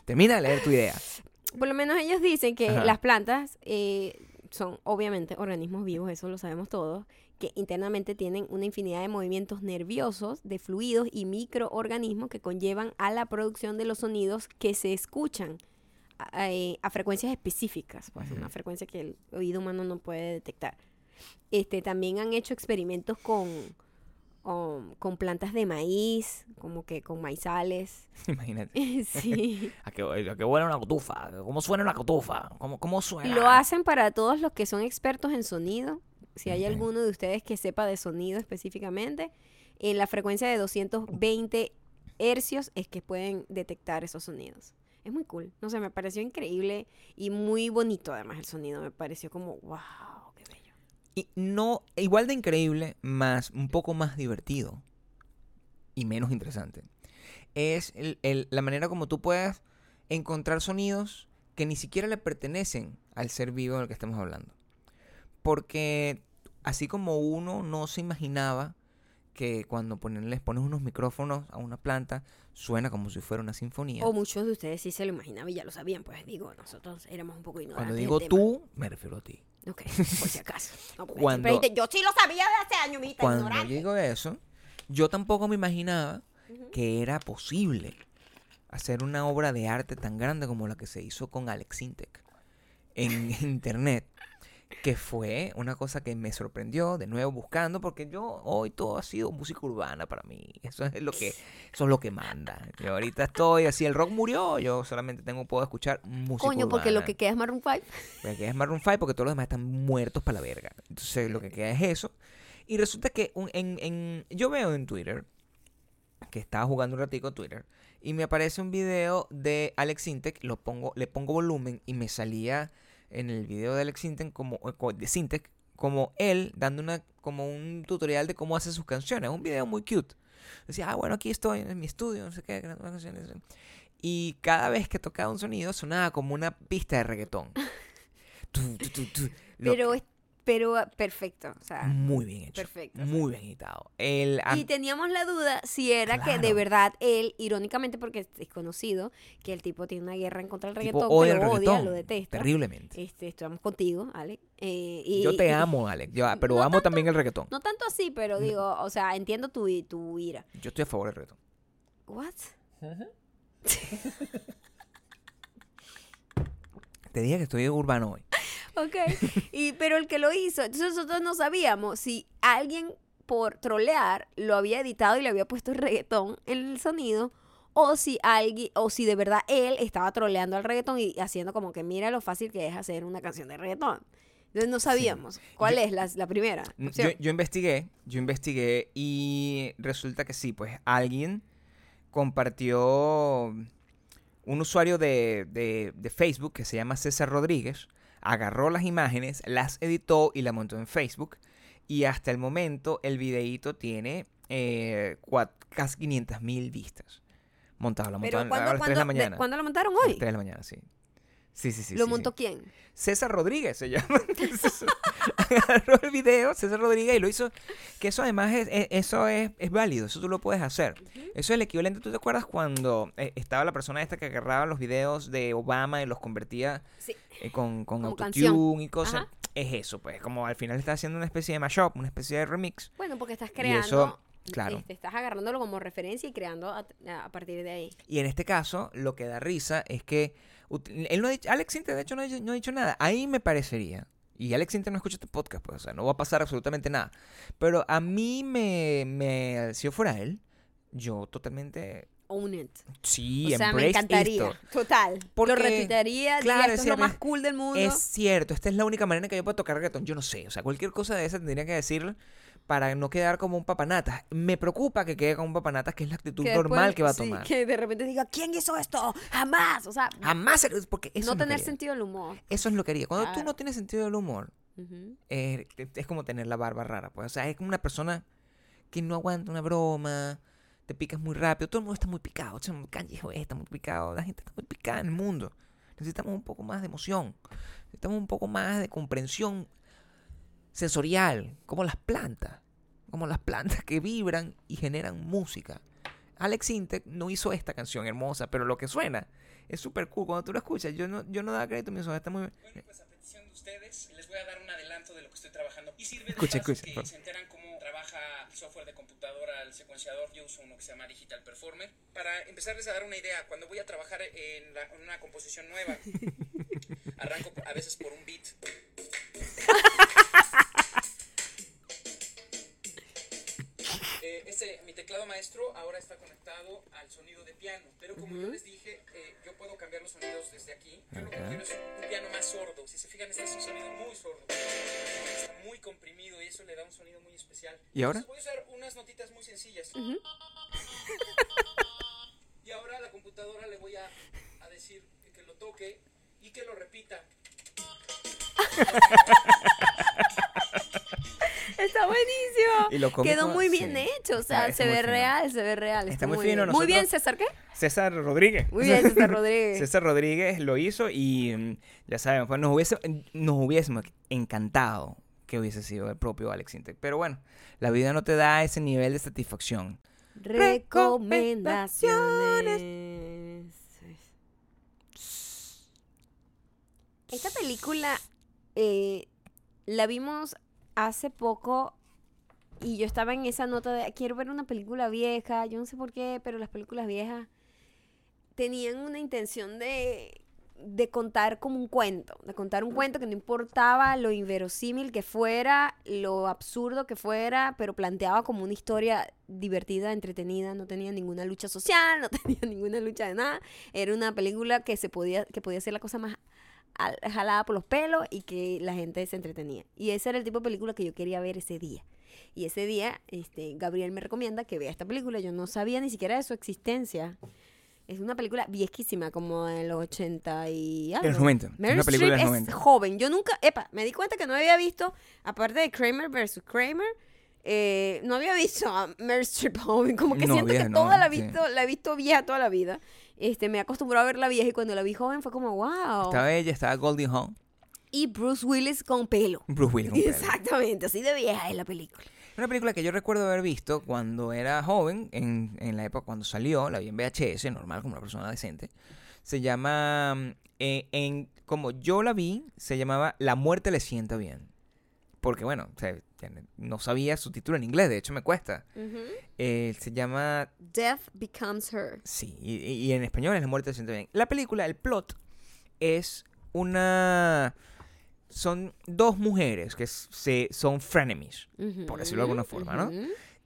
Termina de leer tu idea. Por lo menos ellos dicen que Ajá. las plantas eh, son obviamente organismos vivos, eso lo sabemos todos, que internamente tienen una infinidad de movimientos nerviosos, de fluidos y microorganismos que conllevan a la producción de los sonidos que se escuchan a, eh, a frecuencias específicas, pues, una frecuencia que el oído humano no puede detectar. Este, también han hecho experimentos con, con, con plantas de maíz, como que con maizales. [laughs] Imagínate. [laughs] sí. [laughs] ¿A qué, a qué huele una cotufa? ¿Cómo suena una cotufa? ¿Cómo, cómo suena? Lo hacen para todos los que son expertos en sonido. Si hay alguno de ustedes que sepa de sonido específicamente, en la frecuencia de 220 hercios es que pueden detectar esos sonidos. Es muy cool. No sé, me pareció increíble y muy bonito además el sonido. Me pareció como, wow. Y no, igual de increíble, más un poco más divertido y menos interesante. Es la manera como tú puedes encontrar sonidos que ni siquiera le pertenecen al ser vivo del que estamos hablando. Porque así como uno no se imaginaba que cuando ponen- les pones unos micrófonos a una planta suena como si fuera una sinfonía. O muchos de ustedes sí se lo imaginaban y ya lo sabían. Pues digo, nosotros éramos un poco ignorantes. Cuando digo tema. tú, me refiero a ti. Ok, [laughs] por si acaso. No, Cuando- yo sí lo sabía de hace años, mita, Cuando ignorante. yo digo eso, yo tampoco me imaginaba Ujú. que era posible hacer una obra de arte tan grande como la que se hizo con Alex Intec en [laughs] internet, que fue una cosa que me sorprendió de nuevo buscando, porque yo hoy todo ha sido música urbana para mí, eso es lo que eso es lo que manda. Yo ahorita estoy así, el rock murió, yo solamente tengo puedo escuchar música Coño, porque lo que queda es Maroon 5. Porque es Maroon 5 porque todos los demás están muertos para la verga. Entonces lo que queda es eso. Y resulta que un- en, en- yo veo en Twitter, que estaba jugando un ratico Twitter, y me aparece un video de Alex Intec, lo pongo, le pongo volumen y me salía en el video de Alex Intec como, eh, de Sintec como él dando una como un tutorial de cómo hace sus canciones. Un video muy cute. Decía, ah, bueno, aquí estoy en mi estudio, no sé qué, canciones. Y cada vez que tocaba un sonido sonaba como una pista de reggaetón. [laughs] Tu. Lo- Pero, pero ah, perfecto, o sea, muy bien hecho. perfecto. Muy bien editado. El, Y teníamos la duda si era que de verdad él, irónicamente porque es conocido, que el tipo tiene una guerra en contra del tipo reggaetón, odia el lo odia, lo detesta. Terriblemente. Este, estamos contigo, Ale. Eh, y- Yo te [laughs] amo, Alex. Yo- pero No amo también el reggaetón. No tanto así, pero digo, o sea, entiendo tu, tu ira. Yo estoy a favor del reggaetón. What? Te dije que estoy urbano hoy. Ok. Y, pero el que lo hizo, entonces nosotros no sabíamos si alguien por trolear lo había editado y le había puesto el reggaetón en el sonido o si alguien o si de verdad él estaba troleando al reggaetón y haciendo como que mira lo fácil que es hacer una canción de reggaetón. Entonces no sabíamos cuál Yo- es la, la primera. Yo investigué, yo investigué y resulta que sí, pues alguien compartió un usuario de, de- de Facebook que se llama César Rodríguez, agarró las imágenes, las editó y la montó en Facebook y hasta el momento el videíto tiene eh, casi 500 mil vistas. Montado, lo montó pero a ¿cuándo, las 3 de la mañana. ¿cuándo lo montaron A las hoy? 3 de la mañana, sí. Sí, sí, sí. ¿Lo sí, sí. montó quién? César Rodríguez se llama. [laughs] Agarró el video, César Rodríguez, y lo hizo. Que eso además es, es- eso es, es válido, eso tú lo puedes hacer. Eso es el equivalente. ¿Tú te acuerdas cuando eh, estaba la persona esta que agarraba los videos de Obama y los convertía Sí. eh, con, con autotune y cosas? Ajá. Es eso, pues. Como al final está haciendo una especie de mashup, una especie de remix. Bueno, porque estás Y creando, eso, claro. este, estás agarrándolo como referencia y creando a, a partir de ahí. Y en este caso, lo que da risa es que él no ha dicho, Alex Sinter de hecho no ha, dicho- no ha dicho nada. Ahí me parecería. Y Alex Sinter no escucha este podcast, pues, o sea, no va a pasar absolutamente nada. Pero a mí me, me si yo fuera él, yo totalmente Own it. sí, o sea, me encantaría. esto. Total. Porque, lo retuitaría. claro, esto es lo más cool del mundo. Es cierto, esta es la única manera que yo puedo tocar reggaetón. Yo no sé, o sea, cualquier cosa de esa tendría que decir para no quedar como un papanatas. Me preocupa que quede como un papanatas, que es la actitud Que normal que va a sí, tomar. que de repente diga, ¿quién hizo esto? Jamás. O sea, Jamás, porque eso no es tener sentido del humor. Eso es lo que haría. Cuando tú no tienes sentido del humor, eh, es como tener la barba rara. Pues. O sea, es como una persona que no aguanta una broma, te picas muy rápido. Todo el mundo está muy picado. O sea, Kanye West está muy picado. La gente está muy picada en el mundo. Necesitamos un poco más de emoción. Necesitamos un poco más de comprensión sensorial, como las plantas. Como las plantas que vibran y generan música. Alex Intec no hizo esta canción hermosa, pero lo que suena es súper cool. Cuando tú lo escuchas, yo no, yo no daba crédito a mi está muy... Bueno, pues a petición de ustedes, les voy a dar un adelanto de lo que estoy trabajando. Y sirve de Escucha, escucha, que se enteran cómo trabaja el software de computadora, el secuenciador. Yo uso uno que se llama Digital Performer. Para empezarles a dar una idea, cuando voy a trabajar en, la- en una composición nueva, [laughs] arranco a veces por un beat. [laughs] Eh, este, mi teclado maestro ahora está conectado al sonido de piano, pero como yo les dije, eh, yo puedo cambiar los sonidos desde aquí. Yo lo que quiero es un piano más sordo. Si se fijan, este es un sonido muy sordo. Está muy comprimido y eso le da un sonido muy especial. ¿Y ahora? Entonces voy a usar unas notitas muy sencillas. Y ahora a la computadora le voy a, a decir que lo toque y que lo repita. [laughs] Está buenísimo. [laughs] Y lo cómico, Quedó muy bien sí. hecho. O sea, está se ve fino. real, se ve real. Está Está, muy muy, fino, bien. Muy bien, César, ¿qué? César Rodríguez. Muy bien, César [laughs] Rodríguez. César Rodríguez lo hizo y mm, ya saben, pues nos, hubiese, nos hubiésemos encantado que hubiese sido el propio Alex Intec. Pero bueno, la vida no te da ese nivel de satisfacción. Recomendaciones. Esta película eh, la vimos hace poco y yo estaba en esa nota de quiero ver una película vieja. Yo no sé por qué, pero las películas viejas tenían una intención de, de contar como un cuento, de contar un cuento que no importaba lo inverosímil que fuera, lo absurdo que fuera, pero planteaba como una historia divertida, entretenida, no tenía ninguna lucha social, [laughs] no tenía ninguna lucha de nada. Era una película que se podía, que podía ser la cosa más jalada por los pelos y que la gente se entretenía. Y ese era el tipo de película que yo quería ver ese día. Y ese día, este, Gabriel me recomienda que vea esta película. Yo no sabía ni siquiera de su existencia. Es una película viejísima, como de los 80 y De algo. los 90. Es Meryl una película de los es 90. joven. Yo nunca, epa, me di cuenta que no había visto, aparte de Kramer versus Kramer, eh, no había visto a Meryl Streep joven. Como que No, siento vieja, que no, toda la sí. visto, la he visto vieja toda la vida. Este, me acostumbró a verla vieja y cuando la vi joven fue como, wow. Estaba ella, estaba Goldie Hawn. Y Bruce Willis con pelo. Bruce Willis. con pelo. Exactamente, así de vieja es la película. Una película que yo recuerdo haber visto cuando era joven, en, en la época cuando salió, la vi en VHS, normal, como una persona decente. Se llama, mm, eh, en, como yo la vi, se llamaba La muerte le sienta bien. Porque bueno, o sea, ya no sabía su título en inglés, de hecho me cuesta. Eh, se llama, Death Becomes Her. sí, y, en español es La muerte le sienta bien. La película, el plot, es una... Son dos mujeres que se, son frenemies por decirlo de alguna forma, ¿no?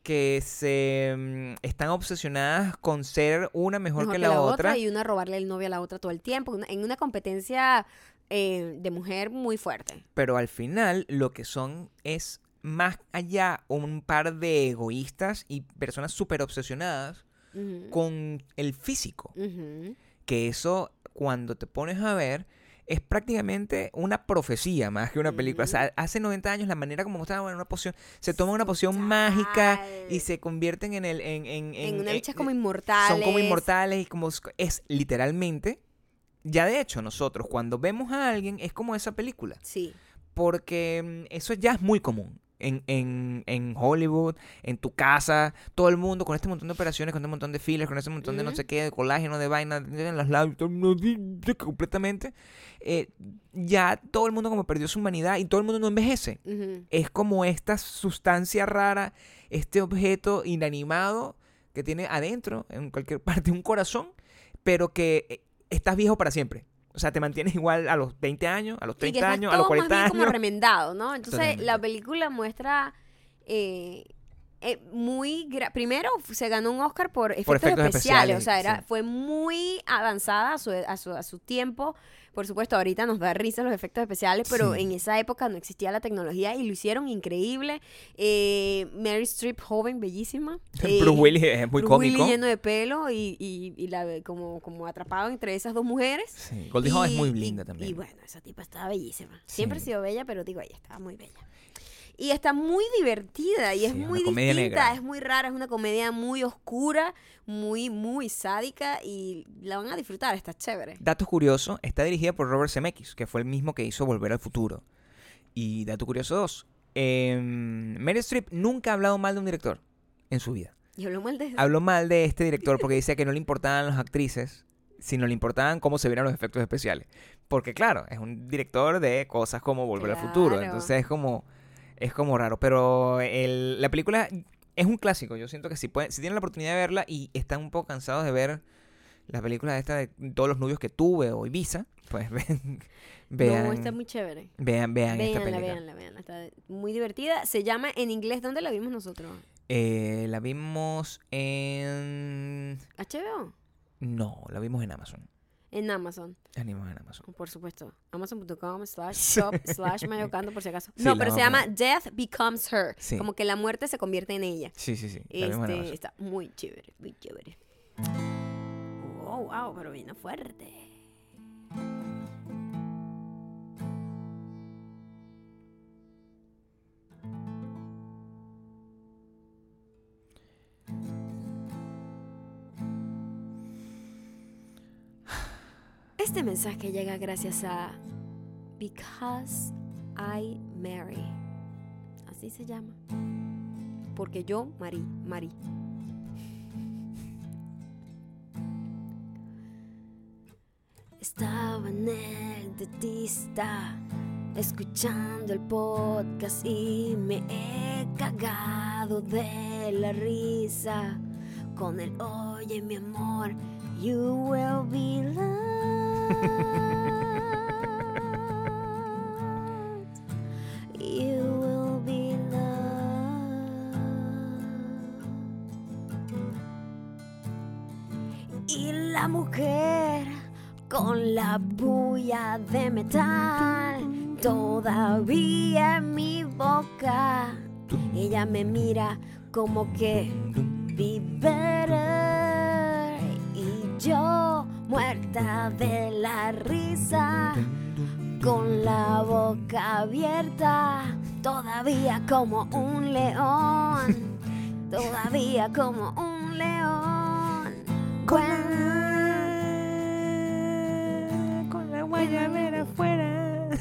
Que se mm, están obsesionadas con ser una mejor, que, la, otra. y una robarle el novio a la otra todo el tiempo, en una competencia eh, de mujer muy fuerte. pero al final lo que son es más allá un par de egoístas y personas súper obsesionadas con el físico. Que eso, cuando te pones a ver, es prácticamente una profecía más que una película. O sea, hace 90 años la manera como mostraban una poción, se toma una poción mágica y se convierten en el... En, en, En, una en- bichas como en- inmortales. Son como inmortales y como es literalmente. Ya de hecho, nosotros cuando vemos a alguien es como esa película. Sí. Porque mm, eso ya es muy común. En, en, en Hollywood, en tu casa, todo el mundo con este montón de operaciones, con este montón de fillers, con este montón de no sé qué, de colágeno, de vaina, en los labios, completamente. eh, ya todo el mundo como perdió su humanidad y todo el mundo no envejece es como esta sustancia rara, este objeto inanimado que tiene adentro, en cualquier [laughs] parte, un corazón, pero que eh, estás viejo para siempre. O sea, te mantienes igual a los 20 años, a los Y que 30 años, a los todo más 40 bien como años. remendado, ¿no? Entonces, Totalmente. la película muestra eh, eh, muy... Primero, se ganó un Oscar por efectos, efectos especiales. especiales, O sea, era, sí. fue muy avanzada a su, a, su, a su tiempo. Por supuesto, ahorita nos da risa los efectos especiales, pero Sí. en esa época no existía la tecnología y lo hicieron increíble. Eh, Mary Streep, joven, bellísima. [laughs] Eh, Bruce Willis es muy Bruce Willis cómico. lleno de pelo y, y, y la, como, como atrapado entre esas dos mujeres. Sí, Goldie Hawn es muy linda también. Y bueno, esa tipa estaba bellísima. Siempre Sí. ha sido bella, pero digo, ella estaba muy bella. Y está muy divertida y es Sí, es muy distinta, negra. es muy rara, es una comedia muy oscura, muy, muy sádica y la van a disfrutar, está chévere. Dato curioso, está dirigida por Robert Zemeckis, que fue el mismo que hizo Volver al Futuro. Y dato curioso 2. Meryl Streep nunca ha hablado mal de un director en su vida. Y habló mal de habló [laughs] mal de este director porque decía que no le importaban las actrices, sino le importaban cómo se vieran los efectos especiales. Porque claro, es un director de cosas como Volver al Futuro, entonces es como es como raro, pero el- la película es un clásico, yo siento que si pueden, si tienen la oportunidad de verla y están un poco cansados de ver la película esta de todos los novios que tuve o Ibiza, pues [laughs] ven, vean, No, está muy chévere. vean, vean esta Véanla, película. véanla, véanla. Está muy divertida. Se llama en inglés, ¿dónde la vimos nosotros? Eh, la vimos en HBO. no, la vimos en Amazon. En Amazon, La vimos en Amazon. por supuesto. Amazon.com slash shop slash mayocando por si acaso. Sí, no, pero se llama Death Becomes Her. Sí. Como que la muerte se convierte en ella. Sí, sí, sí. Este, está muy chévere, muy chévere. Oh, wow, pero vino fuerte. Este mensaje llega gracias a Because I Marry. Así se llama. Porque yo, Mari, Mari. Estaba en el dentista escuchando el podcast y me he cagado de la risa con el oye mi amor, you will be Y la mujer con la bulla de metal todavía en mi boca. Ella me mira como que be muerta de la risa, con la boca abierta, todavía como un león, todavía como un león. Con la, con la guayabera afuera. [laughs]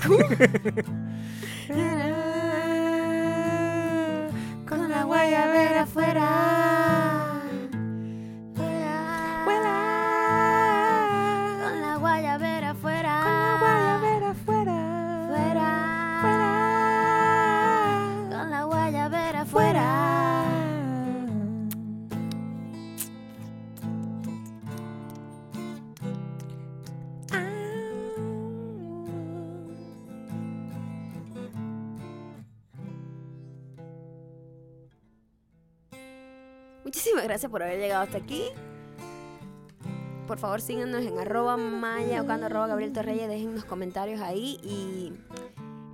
Con la guayabera afuera. Gracias por haber llegado hasta aquí. Por favor, síganos en arroba maya o cuando arroba Gabriel Torreyes. Déjennos comentarios ahí y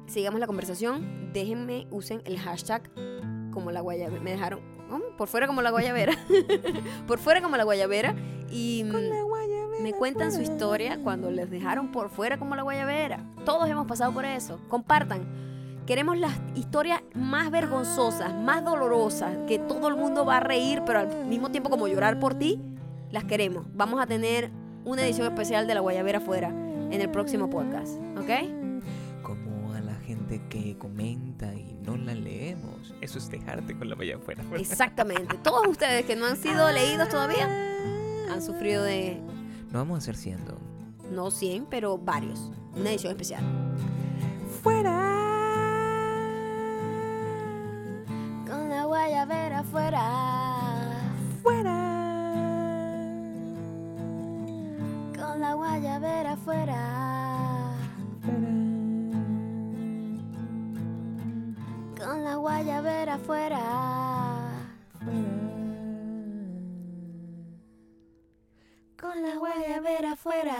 sigamos la conversación. Déjenme, usen el hashtag como la guayabera. Me dejaron ¿cómo? por fuera como la guayabera. [laughs] por fuera como la guayabera. Y mm, me cuentan su historia cuando les dejaron por fuera como la guayabera. Todos hemos pasado por eso. Compartan. Queremos las historias más vergonzosas, más dolorosas, que todo el mundo va a reír, pero al mismo tiempo como llorar por ti. Las queremos. Vamos a tener una edición especial de La Guayabera afuera en el próximo podcast. ¿Ok? Como a la gente que comenta y no la leemos. Eso es dejarte con la valla afuera. Exactamente. Todos ustedes que no han sido leídos todavía han sufrido de, No vamos a ser siendo. no 100, pero varios. Una edición especial. Fuera. Guayabera afuera. Fuera. Con la guayabera afuera. Con la guayabera afuera. Con la guayabera afuera.